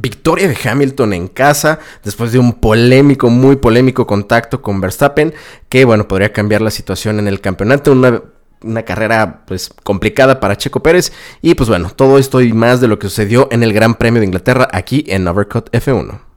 Victoria de Hamilton en casa después de un polémico, muy polémico contacto con Verstappen que bueno, podría cambiar la situación en el campeonato, una, una carrera pues complicada para Checo Pérez y pues bueno, todo esto y más de lo que sucedió en el Gran Premio de Inglaterra aquí en Overcut F1.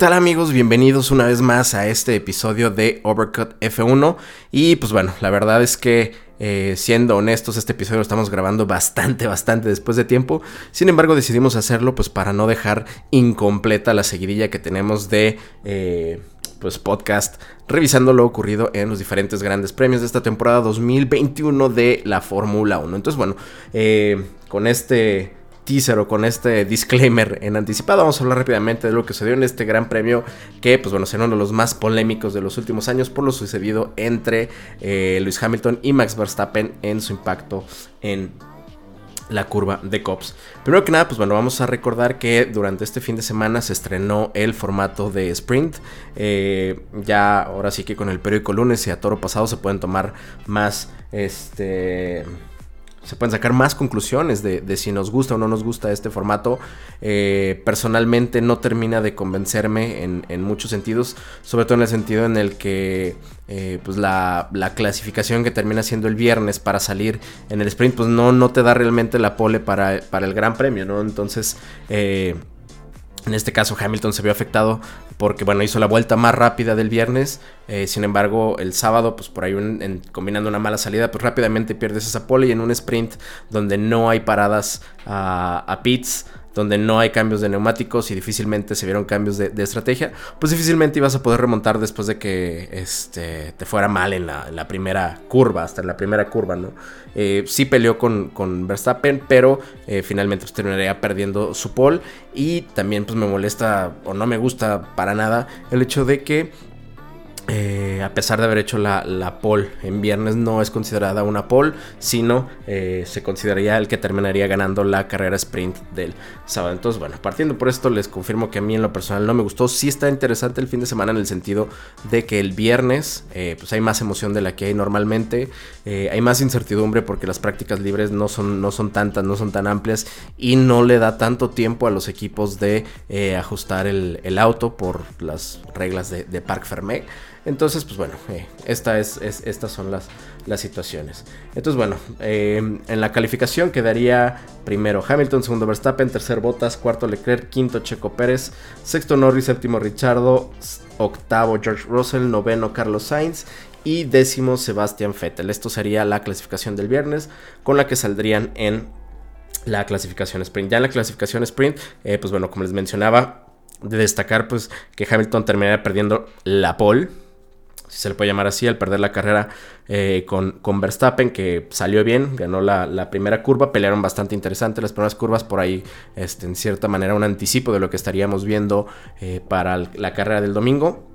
Tal amigos? Bienvenidos una vez más a este episodio de Overcut F1 y pues bueno, la verdad es que eh, siendo honestos este episodio lo estamos grabando bastante, bastante después de tiempo, sin embargo decidimos hacerlo pues para no dejar incompleta la seguidilla que tenemos de... Eh, pues podcast revisando lo ocurrido en los diferentes grandes premios de esta temporada 2021 de la Fórmula 1. Entonces, bueno, eh, con este teaser con este disclaimer en anticipado, vamos a hablar rápidamente de lo que sucedió en este gran premio que, pues bueno, será uno de los más polémicos de los últimos años por lo sucedido entre eh, Lewis Hamilton y Max Verstappen en su impacto en la curva de Cops. Primero que nada, pues bueno, vamos a recordar que durante este fin de semana se estrenó el formato de sprint. Eh, ya ahora sí que con el periódico lunes y a toro pasado se pueden tomar más este se pueden sacar más conclusiones de, si nos gusta o no nos gusta este formato. Eh, personalmente no termina de convencerme en, muchos sentidos, sobre todo en el sentido en el que eh, pues la, clasificación que termina siendo el viernes para salir en el sprint, pues no, no te da realmente la pole para, para el gran premio, ¿no? Entonces... Eh, en este caso Hamilton se vio afectado porque bueno hizo la vuelta más rápida del viernes. Eh, sin embargo el sábado pues por ahí combinando una mala salida pues rápidamente pierdes esa pole y en un sprint donde no hay paradas a, a pits donde no hay cambios de neumáticos y difícilmente se vieron cambios de, estrategia, pues difícilmente ibas a poder remontar después de que este, te fuera mal en la, primera curva, hasta en la primera curva, ¿no? Eh, sí peleó con, con Verstappen, pero eh, finalmente pues, terminaría perdiendo su pole y también pues me molesta o no me gusta para nada el hecho de que eh, a pesar de haber hecho la, la, pole en viernes, no es considerada una pole, sino eh, se consideraría el que terminaría ganando la carrera sprint del sábado. Entonces, bueno, partiendo por esto, les confirmo que a mí en lo personal no me gustó. Sí está interesante el fin de semana en el sentido de que el viernes, eh, pues hay más emoción de la que hay normalmente, hay más incertidumbre porque las prácticas libres no son, no son tantas, no son tan amplias y no le da tanto tiempo a los equipos de ajustar el, auto por las reglas de, de Parc Fermé. Entonces, pues bueno, eh, esta es, estas son las, las situaciones. Entonces, bueno, eh, en la calificación quedaría primero Hamilton, segundo Verstappen, tercer Bottas, cuarto Leclerc, quinto Checo Pérez, sexto Norris, séptimo Richardo, octavo George Russell, noveno Carlos Sainz y décimo Sebastian Vettel. Esto sería la clasificación del viernes con la que saldrían en la clasificación sprint. Ya en la clasificación sprint, eh, pues bueno, como les mencionaba, de destacar pues que Hamilton terminaría perdiendo la pole si se le puede llamar así, al perder la carrera eh, con, con, Verstappen, que salió bien, ganó la, primera curva, pelearon bastante interesante las primeras curvas, por ahí este, en cierta manera un anticipo de lo que estaríamos viendo eh, para la carrera del domingo.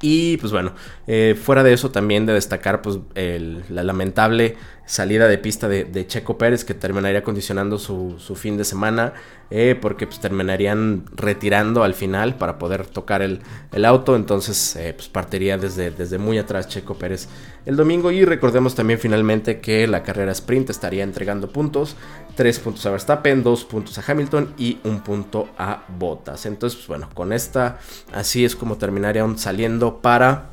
Y pues bueno, eh, fuera de eso también de destacar pues la lamentable salida de pista de, Checo Pérez que terminaría condicionando su, fin de semana eh, porque pues terminarían retirando al final para poder tocar el, auto. Entonces eh, pues partiría desde, desde muy atrás Checo Pérez el domingo. Y recordemos también finalmente que la carrera sprint estaría entregando puntos. 3 puntos a Verstappen, 2 puntos a Hamilton y un punto a Bottas. Entonces pues bueno con esta así es como terminarían saliendo para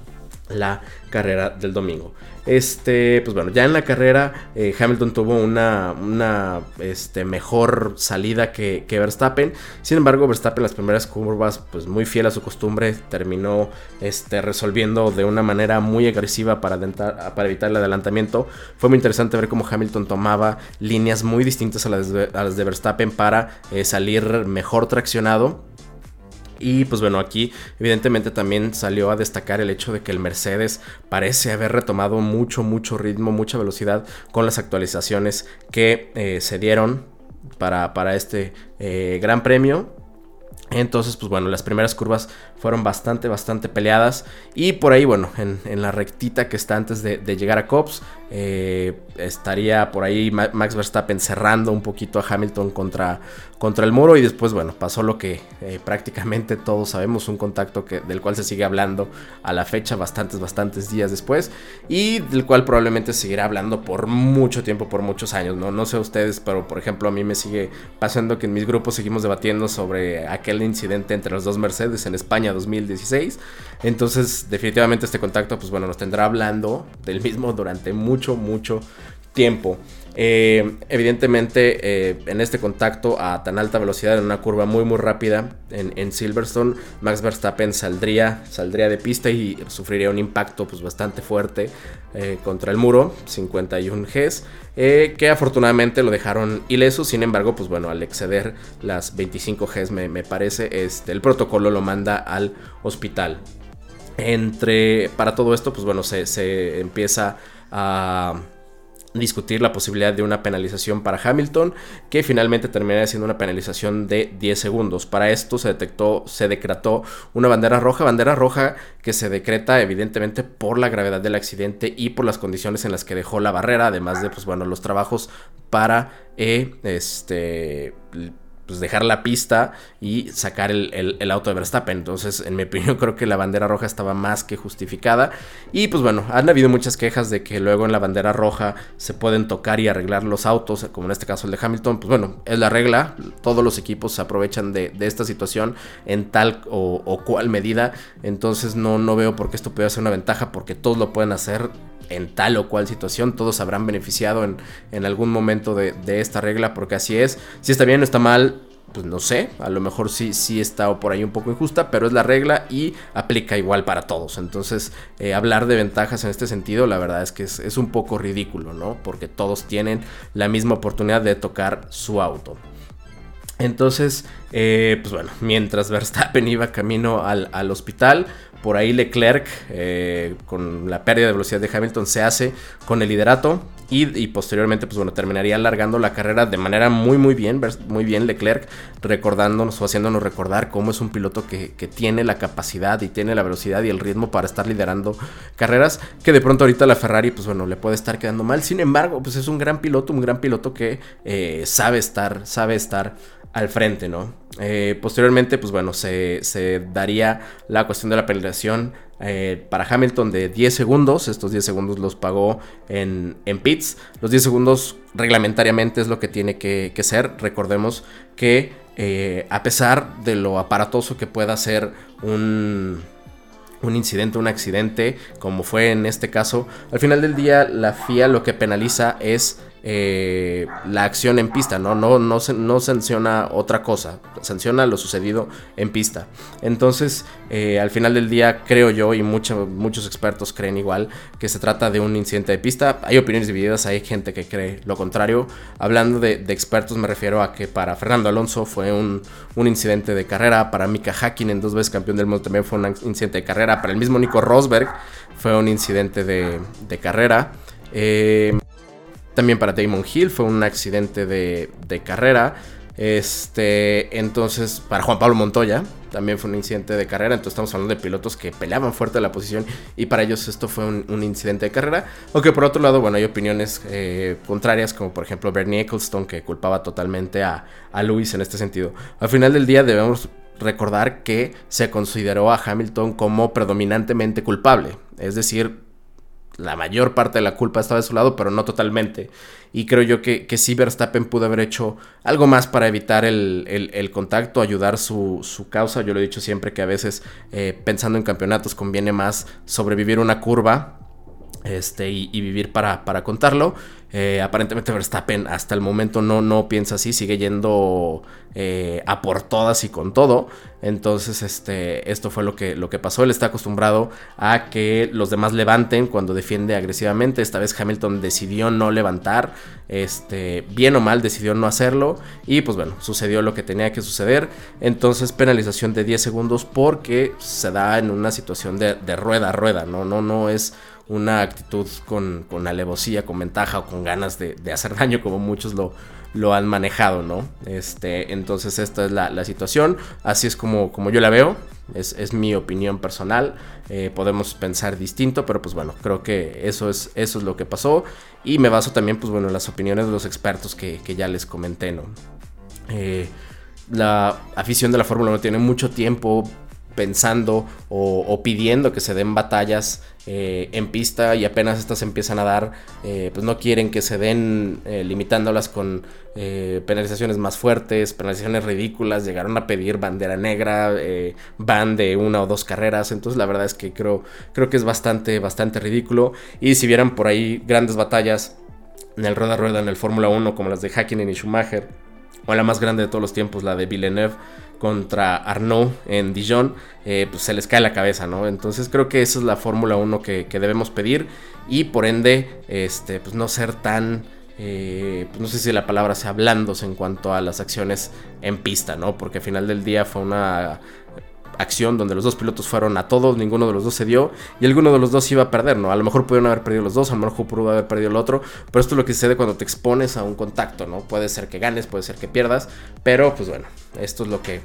la carrera del domingo. Este, pues bueno, ya en la carrera eh, Hamilton tuvo una, una este, mejor salida que, Verstappen. Sin embargo, Verstappen en las primeras curvas, pues muy fiel a su costumbre, terminó este, resolviendo de una manera muy agresiva para, evitar el adelantamiento. Fue muy interesante ver cómo Hamilton tomaba líneas muy distintas a las de, las de Verstappen para eh, salir mejor traccionado y pues bueno, aquí evidentemente también salió a destacar el hecho de que el Mercedes parece haber retomado mucho, mucho ritmo, mucha velocidad con las actualizaciones que eh, se dieron para, para este eh, gran premio. Entonces, pues bueno, las primeras curvas fueron bastante, bastante peleadas. Y por ahí, bueno, en, la rectita que está antes de, llegar a Cops, eh, estaría por ahí Max Verstappen cerrando un poquito a Hamilton contra, contra el muro. Y después, bueno, pasó lo que eh, prácticamente todos sabemos, un contacto que, del cual se sigue hablando a la fecha, bastantes, bastantes días después. Y del cual probablemente seguirá hablando por mucho tiempo, por muchos años. No, no sé ustedes, pero por ejemplo, a mí me sigue pasando que en mis grupos seguimos debatiendo sobre aquel incidente entre los dos Mercedes en España 2016. Entonces, definitivamente este contacto, pues bueno, nos tendrá hablando del mismo durante mucho, mucho tiempo. Eh, evidentemente, eh, en este contacto a tan alta velocidad, en una curva muy muy rápida en, Silverstone, Max Verstappen saldría, saldría de pista y sufriría un impacto pues, bastante fuerte eh, contra el muro, 51 Gs, que afortunadamente lo dejaron ileso. Sin embargo, pues bueno, al exceder las 25 Gs, me, parece, este, el protocolo lo manda al hospital. Entre, para todo esto, pues bueno, se empieza a discutir la posibilidad de una penalización para Hamilton, que finalmente terminaría siendo una penalización de 10 segundos. Para esto se detectó, se decretó una bandera roja, bandera roja que se decreta evidentemente por la gravedad del accidente y por las condiciones en las que dejó la barrera, además de pues bueno, los trabajos para eh, este pues dejar la pista y sacar el, auto de Verstappen. Entonces, en mi opinión, creo que la bandera roja estaba más que justificada. Y pues bueno, han habido muchas quejas de que luego en la bandera roja se pueden tocar y arreglar los autos, como en este caso el de Hamilton. Pues bueno, es la regla. Todos los equipos se aprovechan de, esta situación en tal o, cual medida. Entonces, no, no veo por qué esto puede ser una ventaja, porque todos lo pueden hacer en tal o cual situación, todos habrán beneficiado en, en algún momento de, de, esta regla, porque así es. Si está bien o está mal, pues no sé, a lo mejor sí, sí está por ahí un poco injusta, pero es la regla y aplica igual para todos. Entonces, eh, hablar de ventajas en este sentido, la verdad es que es, es, un poco ridículo, ¿no? Porque todos tienen la misma oportunidad de tocar su auto. Entonces, eh, pues bueno, mientras Verstappen iba camino al, al hospital, por ahí Leclerc, eh, con la pérdida de velocidad de Hamilton, se hace con el liderato. Y, posteriormente, pues bueno, terminaría alargando la carrera de manera muy, muy bien, muy bien Leclerc, recordándonos o haciéndonos recordar cómo es un piloto que, que, tiene la capacidad y tiene la velocidad y el ritmo para estar liderando carreras, que de pronto ahorita la Ferrari, pues bueno, le puede estar quedando mal. Sin embargo, pues es un gran piloto, un gran piloto que eh, sabe estar, sabe estar al frente, ¿no? Eh, posteriormente, pues bueno, se, daría la cuestión de la penalización eh, para Hamilton de 10 segundos. Estos 10 segundos los pagó en, en pits. Los 10 segundos reglamentariamente es lo que tiene que, ser. Recordemos que eh, a pesar de lo aparatoso que pueda ser un un incidente, un accidente, como fue en este caso, al final del día la FIA lo que penaliza es eh, la acción en pista, ¿no? No, no, no sanciona otra cosa, sanciona lo sucedido en pista. Entonces, eh, al final del día, creo yo, y muchos expertos creen igual, que se trata de un incidente de pista. Hay opiniones divididas, hay gente que cree lo contrario. Hablando de, expertos, me refiero a que para Fernando Alonso fue un, incidente de carrera, para Mika Hakkinen, dos veces campeón del mundo, también fue un incidente de carrera, para el mismo Nico Rosberg fue un incidente de, de carrera. Eh, también para Damon Hill fue un accidente de, carrera. Este, entonces, para Juan Pablo Montoya también fue un incidente de carrera. Entonces, estamos hablando de pilotos que peleaban fuerte la posición y para ellos esto fue un, incidente de carrera. Aunque por otro lado, bueno, hay opiniones eh, contrarias, como por ejemplo Bernie Ecclestone, que culpaba totalmente a, a Lewis en este sentido. Al final del día, debemos recordar que se consideró a Hamilton como predominantemente culpable. Es decir, la mayor parte de la culpa estaba de su lado, pero no totalmente. Y creo yo que, que sí Verstappen pudo haber hecho algo más para evitar el, contacto, ayudar su, causa. Yo lo he dicho siempre que a veces eh, pensando en campeonatos conviene más sobrevivir una curva este, y, vivir para, para contarlo. Eh, aparentemente Verstappen hasta el momento no, no piensa así, sigue yendo eh, a por todas y con todo. Entonces, este, esto fue lo que, lo que pasó. Él está acostumbrado a que los demás levanten cuando defiende agresivamente. Esta vez Hamilton decidió no levantar. Este, bien o mal, decidió no hacerlo. Y pues bueno, sucedió lo que tenía que suceder. Entonces, penalización de 10 segundos porque se da en una situación de, de rueda a rueda. No, no, no es una actitud con, con alevosía, con ventaja o con ganas de, hacer daño, como muchos lo, lo han manejado, ¿no? Este, entonces esta es la, situación, así es como, como yo la veo, es, mi opinión personal, eh, podemos pensar distinto, pero pues bueno, creo que eso es, eso es lo que pasó y me baso también pues bueno en las opiniones de los expertos que, ya les comenté, ¿no? Eh, la afición de la Fórmula 1 tiene mucho tiempo pensando o, pidiendo que se den batallas eh, en pista y apenas estas empiezan a dar, eh, pues no quieren que se den eh, limitándolas con penalizaciones más fuertes, penalizaciones ridículas, llegaron a pedir bandera negra, van de una o dos carreras, entonces la verdad es que creo, creo que es bastante, bastante ridículo. Y si vieran por ahí grandes batallas en el rueda rueda en el Fórmula 1 como las de Hakkinen y Schumacher, o la más grande de todos los tiempos, la de Villeneuve, contra Arnaud en Dijon, eh, pues se les cae la cabeza, ¿no? Entonces creo que esa es la Fórmula 1 que, debemos pedir y por ende, este, pues no ser tan... Eh, pues no sé si la palabra sea blandos en cuanto a las acciones en pista, ¿no? Porque al final del día fue una acción donde los dos pilotos fueron a todos, ninguno de los dos se dio y alguno de los dos iba a perder, ¿no? A lo mejor pudieron haber perdido los dos, a lo mejor pudo haber perdido el otro, pero esto es lo que sucede cuando te expones a un contacto, ¿no? Puede ser que ganes, puede ser que pierdas, pero pues bueno, esto es lo que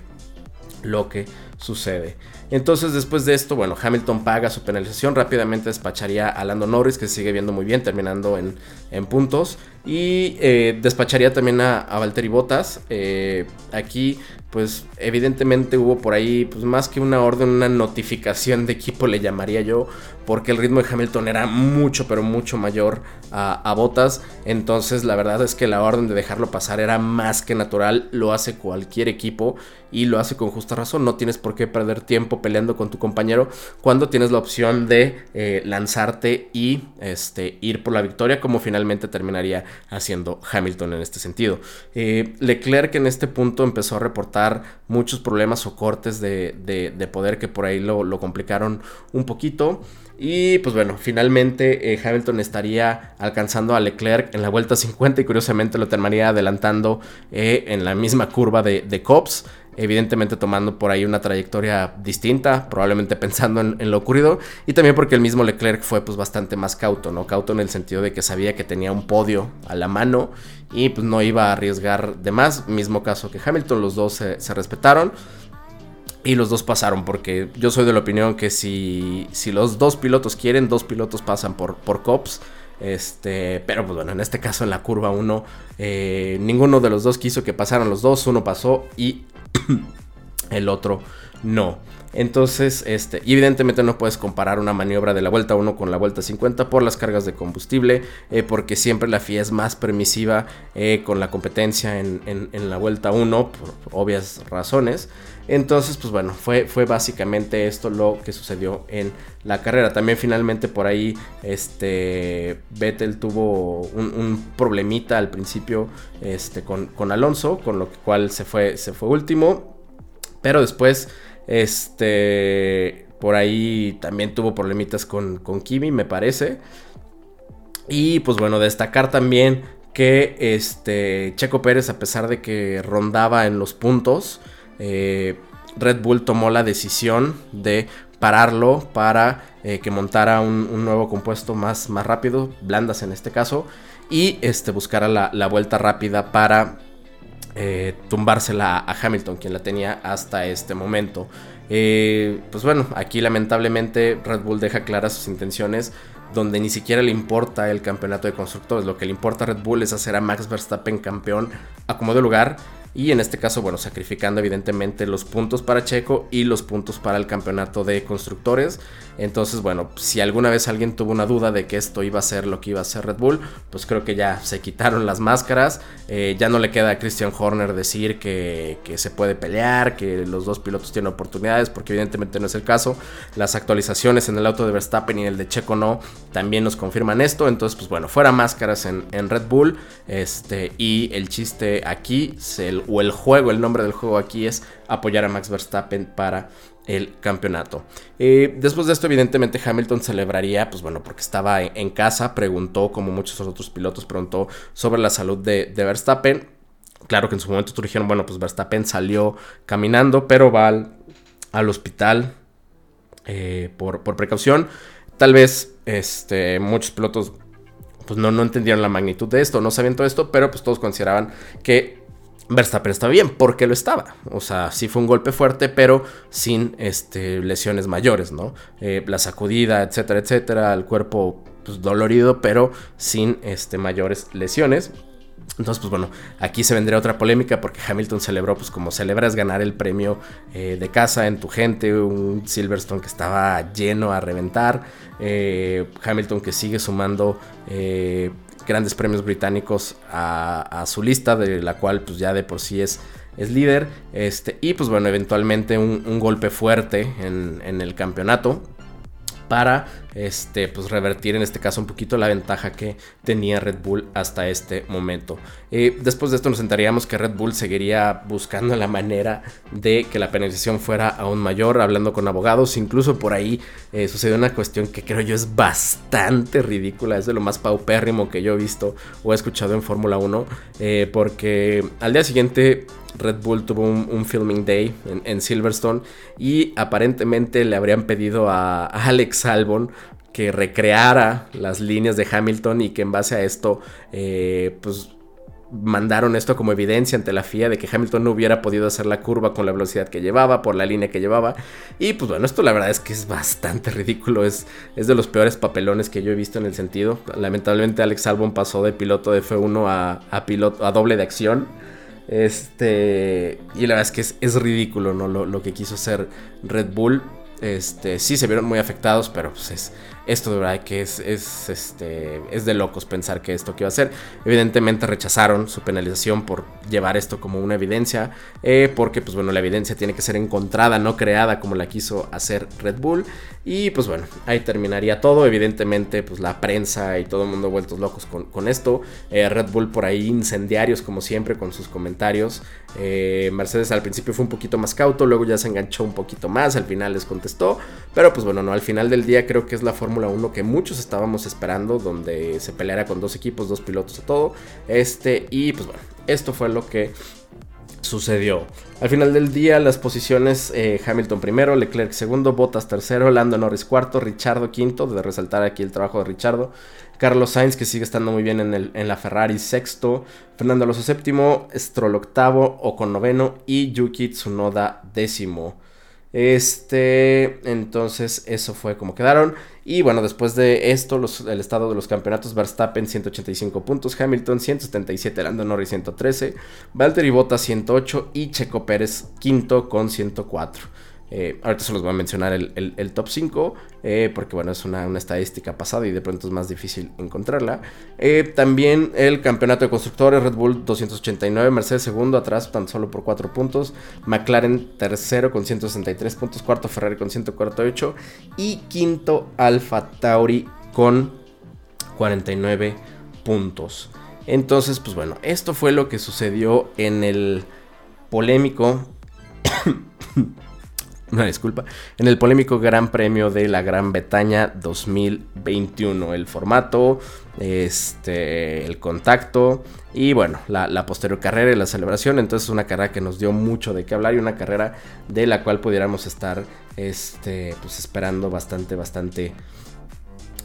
lo que sucede. Entonces, después de esto, bueno, Hamilton paga su penalización, rápidamente despacharía a Lando Norris, que se sigue viendo muy bien, terminando en, en puntos, y eh, despacharía también a, a Valtteri Bottas. Eh, aquí, pues, evidentemente hubo por ahí, pues, más que una orden, una notificación de equipo, le llamaría yo, porque el ritmo de Hamilton era mucho, pero mucho mayor a, Bottas. Entonces, la verdad es que la orden de dejarlo pasar era más que natural, lo hace cualquier equipo y lo hace con justa razón. No tienes por qué perder tiempo peleando con tu compañero cuando tienes la opción de eh, lanzarte y este, ir por la victoria, como finalmente terminaría haciendo Hamilton en este sentido. Eh, Leclerc en este punto empezó a reportar muchos problemas o cortes de, poder que por ahí lo, lo complicaron un poquito. Y pues bueno, finalmente eh, Hamilton estaría alcanzando a Leclerc en la vuelta 50 y curiosamente lo terminaría adelantando eh, en la misma curva de, de Cops. Evidentemente tomando por ahí una trayectoria distinta, probablemente pensando en, lo ocurrido. Y también porque el mismo Leclerc fue pues bastante más cauto, ¿no? Cauto en el sentido de que sabía que tenía un podio a la mano y pues no iba a arriesgar de más. Mismo caso que Hamilton, los dos se respetaron. Y los dos pasaron, porque yo soy de la opinión que si, si los dos pilotos quieren, dos pilotos pasan por, por COPS. Este, pero pues bueno, en este caso en la curva 1, eh, ninguno de los dos quiso que pasaran los dos, uno pasó y el otro no. Entonces, este, evidentemente no puedes comparar una maniobra de la vuelta 1 con la vuelta 50 por las cargas de combustible, eh, porque siempre la FIA es más permisiva eh, con la competencia en, en la vuelta 1, por obvias razones. Entonces, pues bueno, fue, fue básicamente esto lo que sucedió en la carrera. También finalmente por ahí, este, Vettel tuvo un, problemita al principio este, con, Alonso, con lo cual se fue, se fue último. Pero después, este, por ahí también tuvo problemitas con, con Kimi, me parece. Y pues bueno, destacar también que este Checo Pérez, a pesar de que rondaba en los puntos, eh, Red Bull tomó la decisión de pararlo para eh, que montara un, nuevo compuesto más, más rápido, blandas en este caso, y este, buscara la, vuelta rápida para eh, tumbársela a Hamilton, quien la tenía hasta este momento. pues bueno, aquí lamentablemente Red Bull deja claras sus intenciones donde ni siquiera le importa el campeonato de constructores. Lo que le importa a Red Bull es hacer a Max Verstappen campeón a como de lugar y en este caso, bueno, sacrificando evidentemente los puntos para Checo y los puntos para el campeonato de constructores. Entonces, bueno, si alguna vez alguien tuvo una duda de que esto iba a ser lo que iba a ser Red Bull, pues creo que ya se quitaron las máscaras. Eh, ya no le queda a Christian Horner decir que, se puede pelear, que los dos pilotos tienen oportunidades, porque evidentemente no es el caso. Las actualizaciones en el auto de Verstappen y en el de Checo no, también nos confirman esto. Entonces, pues bueno, fuera máscaras en, Red Bull. Este, y el chiste aquí, o el juego, el nombre del juego aquí es apoyar a Max Verstappen para el campeonato. Eh, después de esto, evidentemente, Hamilton celebraría, pues bueno, porque estaba en, casa, preguntó, como muchos otros pilotos, preguntó sobre la salud de, Verstappen. Claro que en su momento dijeron, bueno, pues Verstappen salió caminando, pero va al, hospital eh, por, por, precaución. Tal vez este, muchos pilotos pues no, no entendieron la magnitud de esto, no sabían todo esto, pero pues todos consideraban que Verstappen estaba bien, porque lo estaba. O sea, sí fue un golpe fuerte, pero sin este, lesiones mayores, ¿no? Eh, la sacudida, etcétera, etcétera, el cuerpo pues, dolorido, pero sin este, mayores lesiones. Entonces, pues bueno, aquí se vendría otra polémica porque Hamilton celebró, pues como celebras ganar el premio eh, de casa en tu gente, un Silverstone que estaba lleno a reventar, eh, Hamilton que sigue sumando grandes premios británicos a, su lista, de la cual pues ya de por sí es, es líder, este, y pues bueno, eventualmente un, golpe fuerte en, en el campeonato para este, pues revertir en este caso un poquito la ventaja que tenía Red Bull hasta este momento. Eh, después de esto nos sentaríamos que Red Bull seguiría buscando la manera de que la penalización fuera aún mayor, hablando con abogados, incluso por ahí eh, sucedió una cuestión que creo yo es bastante ridícula, es de lo más paupérrimo que yo he visto o he escuchado en Fórmula 1, eh, porque al día siguiente Red Bull tuvo un, filming day en, Silverstone y aparentemente le habrían pedido a Alex Albon que recreara las líneas de Hamilton y que en base a esto, eh, pues mandaron esto como evidencia ante la FIA de que Hamilton no hubiera podido hacer la curva con la velocidad que llevaba, por la línea que llevaba. Y pues bueno, esto la verdad es que es bastante ridículo, es, es de los peores papelones que yo he visto en el sentido. Lamentablemente Alex Albon pasó de piloto de F1 a, piloto, a doble de acción. Este, y la verdad es que es, ridículo ¿no? lo, lo que quiso hacer Red Bull. Este, sí se vieron muy afectados, pero pues es, esto de verdad que es, es, este, es de locos pensar que esto que iba a ser. Evidentemente rechazaron su penalización por llevar esto como una evidencia, eh, porque pues bueno, la evidencia tiene que ser encontrada, no creada como la quiso hacer Red Bull. Y pues bueno, ahí terminaría todo. Evidentemente pues la prensa y todo el mundo vueltos locos con, esto. Eh, Red Bull por ahí incendiarios como siempre con sus comentarios. Eh, Mercedes al principio fue un poquito más cauto, luego ya se enganchó un poquito más, al final les contestó. Pero pues bueno, no, al final del día creo que es la forma 1 que muchos estábamos esperando, donde se peleara con dos equipos, dos pilotos todo. Este, y pues bueno, esto fue lo que sucedió. Al final del día, las posiciones: eh, Hamilton primero, Leclerc segundo, Bottas tercero, Lando Norris cuarto, Richardo quinto, de resaltar aquí el trabajo de Richardo. Carlos Sainz, que sigue estando muy bien en, el, en la Ferrari, sexto. Fernando Alonso séptimo, Stroll octavo, Ocon noveno y Yuki Tsunoda décimo. Este, entonces eso fue como quedaron. Y bueno, después de esto, el estado de los campeonatos, Verstappen 185 puntos, Hamilton 177, Lando Norris 113, Valtteri Bottas 108 y Checo Pérez quinto con 104. Eh, ahorita se los voy a mencionar el, top 5, eh, porque bueno, es una, estadística pasada y de pronto es más difícil encontrarla. Eh, también el campeonato de constructores, Red Bull 289, Mercedes segundo, atrás tan solo por 4 puntos, McLaren tercero con 163 puntos, cuarto Ferrari con 148 y quinto Alfa Tauri con 49 puntos. Entonces, pues bueno, esto fue lo que sucedió en el polémico una disculpa, en el polémico Gran Premio de la Gran Bretaña 2021. El formato, este, el contacto y bueno, la, posterior carrera y la celebración. Entonces una carrera que nos dio mucho de qué hablar y una carrera de la cual pudiéramos estar este, pues esperando bastante, bastante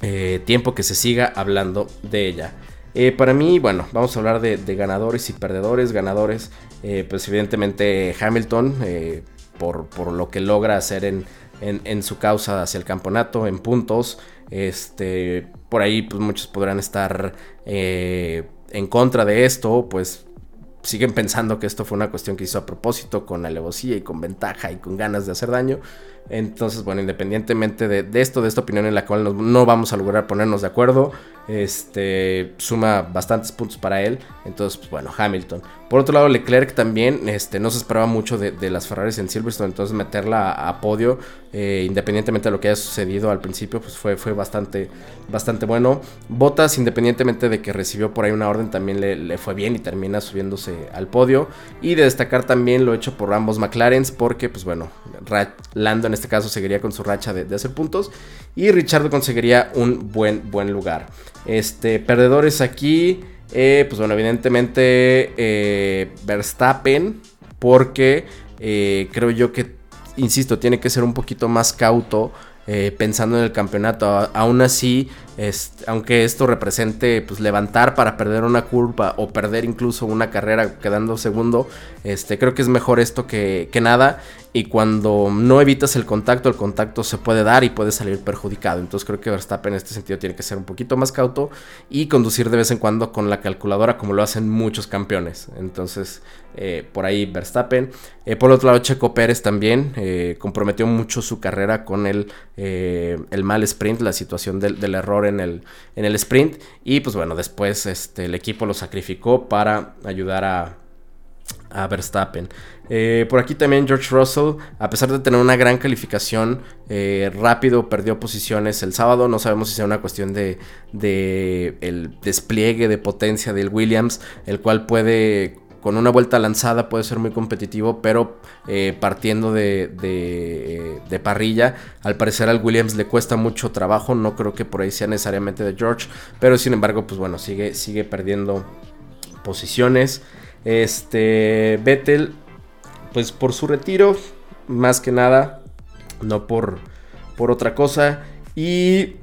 eh, tiempo que se siga hablando de ella. Eh, para mí, bueno, vamos a hablar de, ganadores y perdedores. Ganadores, eh, pues evidentemente Hamilton, por, lo que logra hacer en, su causa hacia el campeonato, en puntos. Este, por ahí pues muchos podrán estar eh, en contra de esto, pues siguen pensando que esto fue una cuestión que hizo a propósito, con alevosía y con ventaja y con ganas de hacer daño. Entonces, bueno, independientemente de, esto, de esta opinión en la cual no vamos a lograr ponernos de acuerdo, este, suma bastantes puntos para él. Entonces, pues bueno, Hamilton. Por otro lado, Leclerc también este, no se esperaba mucho de, las Ferraris en Silverstone, entonces meterla a, podio, eh, independientemente de lo que haya sucedido al principio, pues fue, fue bastante, bastante bueno. Botas, independientemente de que recibió por ahí una orden, también le, fue bien y termina subiéndose al podio. Y de destacar también lo hecho por ambos McLarens, porque, pues bueno, Lando en este caso seguiría con su racha de, hacer puntos y Richard conseguiría un buen, buen lugar. Este, perdedores aquí. Eh, pues bueno, evidentemente eh, Verstappen, porque eh, creo yo que, insisto, tiene que ser un poquito más cauto pensando en el campeonato. aún así, aunque esto represente pues, levantar para perder una curva o perder incluso una carrera quedando segundo, este, creo que es mejor esto que, que nada y cuando no evitas el contacto, el contacto se puede dar y puede salir perjudicado. Entonces creo que Verstappen en este sentido tiene que ser un poquito más cauto y conducir de vez en cuando con la calculadora como lo hacen muchos campeones. Entonces eh, por ahí Verstappen. Eh, por otro lado Checo Pérez también eh, comprometió mucho su carrera con el, el mal sprint, la situación del, del, error en el, en el sprint. Y pues bueno, después este, el equipo lo sacrificó para ayudar a a Verstappen. Eh, por aquí también George Russell, a pesar de tener una gran calificación, eh, rápido perdió posiciones el sábado. No sabemos si sea una cuestión de, el despliegue de potencia del Williams, el cual puede con una vuelta lanzada puede ser muy competitivo, pero eh, partiendo de, de, parrilla, al parecer al Williams le cuesta mucho trabajo, no creo que por ahí sea necesariamente de George, pero sin embargo, pues bueno, sigue, sigue perdiendo posiciones. Este, Vettel, pues por su retiro, más que nada, no por, por otra cosa. Y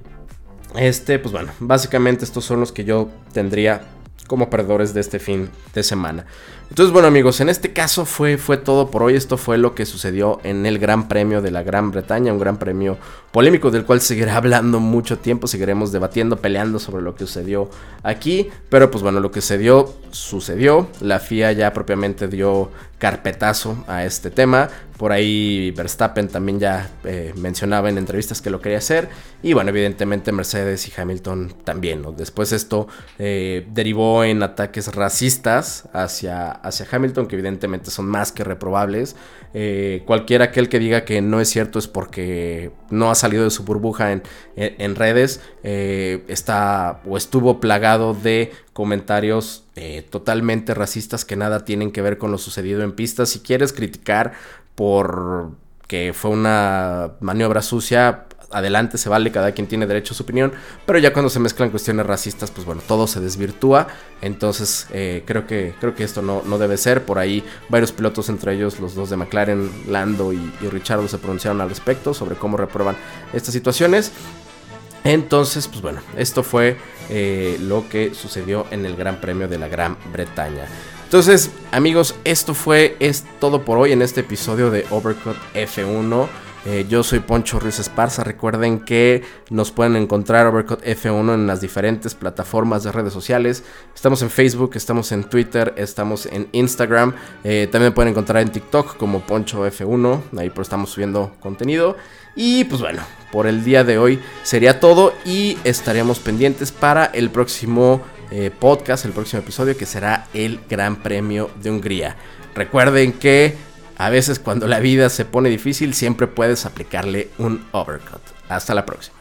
este, pues bueno, básicamente estos son los que yo tendría como perdedores de este fin de semana. Entonces, bueno amigos, en este caso fue, fue todo por hoy. Esto fue lo que sucedió en el Gran Premio de la Gran Bretaña, un gran premio polémico del cual seguiré hablando mucho tiempo, seguiremos debatiendo, peleando sobre lo que sucedió aquí. Pero pues bueno, lo que sucedió, sucedió. La FIA ya propiamente dio carpetazo a este tema. Por ahí Verstappen también ya eh, mencionaba en entrevistas que lo quería hacer. Y bueno, evidentemente Mercedes y Hamilton también. Después esto eh, derivó en ataques racistas hacia, hacia Hamilton, que evidentemente son más que reprobables. Eh, cualquiera aquel que diga que no es cierto es porque no ha salido de su burbuja en, en, redes. está o estuvo plagado de comentarios totalmente racistas que nada tienen que ver con lo sucedido en pista. Si quieres criticar por que fue una maniobra sucia, adelante se vale, cada quien tiene derecho a su opinión, pero ya cuando se mezclan cuestiones racistas, pues bueno, todo se desvirtúa, entonces eh, creo, que, creo que esto no, no, debe ser, por ahí varios pilotos, entre ellos los dos de McLaren, Lando y, y Richardo, se pronunciaron al respecto sobre cómo reprueban estas situaciones. Entonces, pues bueno, esto fue eh, lo que sucedió en el Gran Premio de la Gran Bretaña. Entonces, amigos, esto fue es todo por hoy en este episodio de Overcut F1. Eh, yo soy Poncho Ruiz Esparza. Recuerden que nos pueden encontrar Overcut F1 en las diferentes plataformas de redes sociales. Estamos en Facebook, estamos en Twitter, estamos en Instagram. Eh, también pueden encontrar en TikTok como Poncho F1. Ahí pues estamos subiendo contenido. Y pues bueno, por el día de hoy sería todo y estaremos pendientes para el próximo eh, podcast, el próximo episodio, que será el Gran Premio de Hungría. Recuerden que a veces cuando la vida se pone difícil, siempre puedes aplicarle un overcut. Hasta la próxima.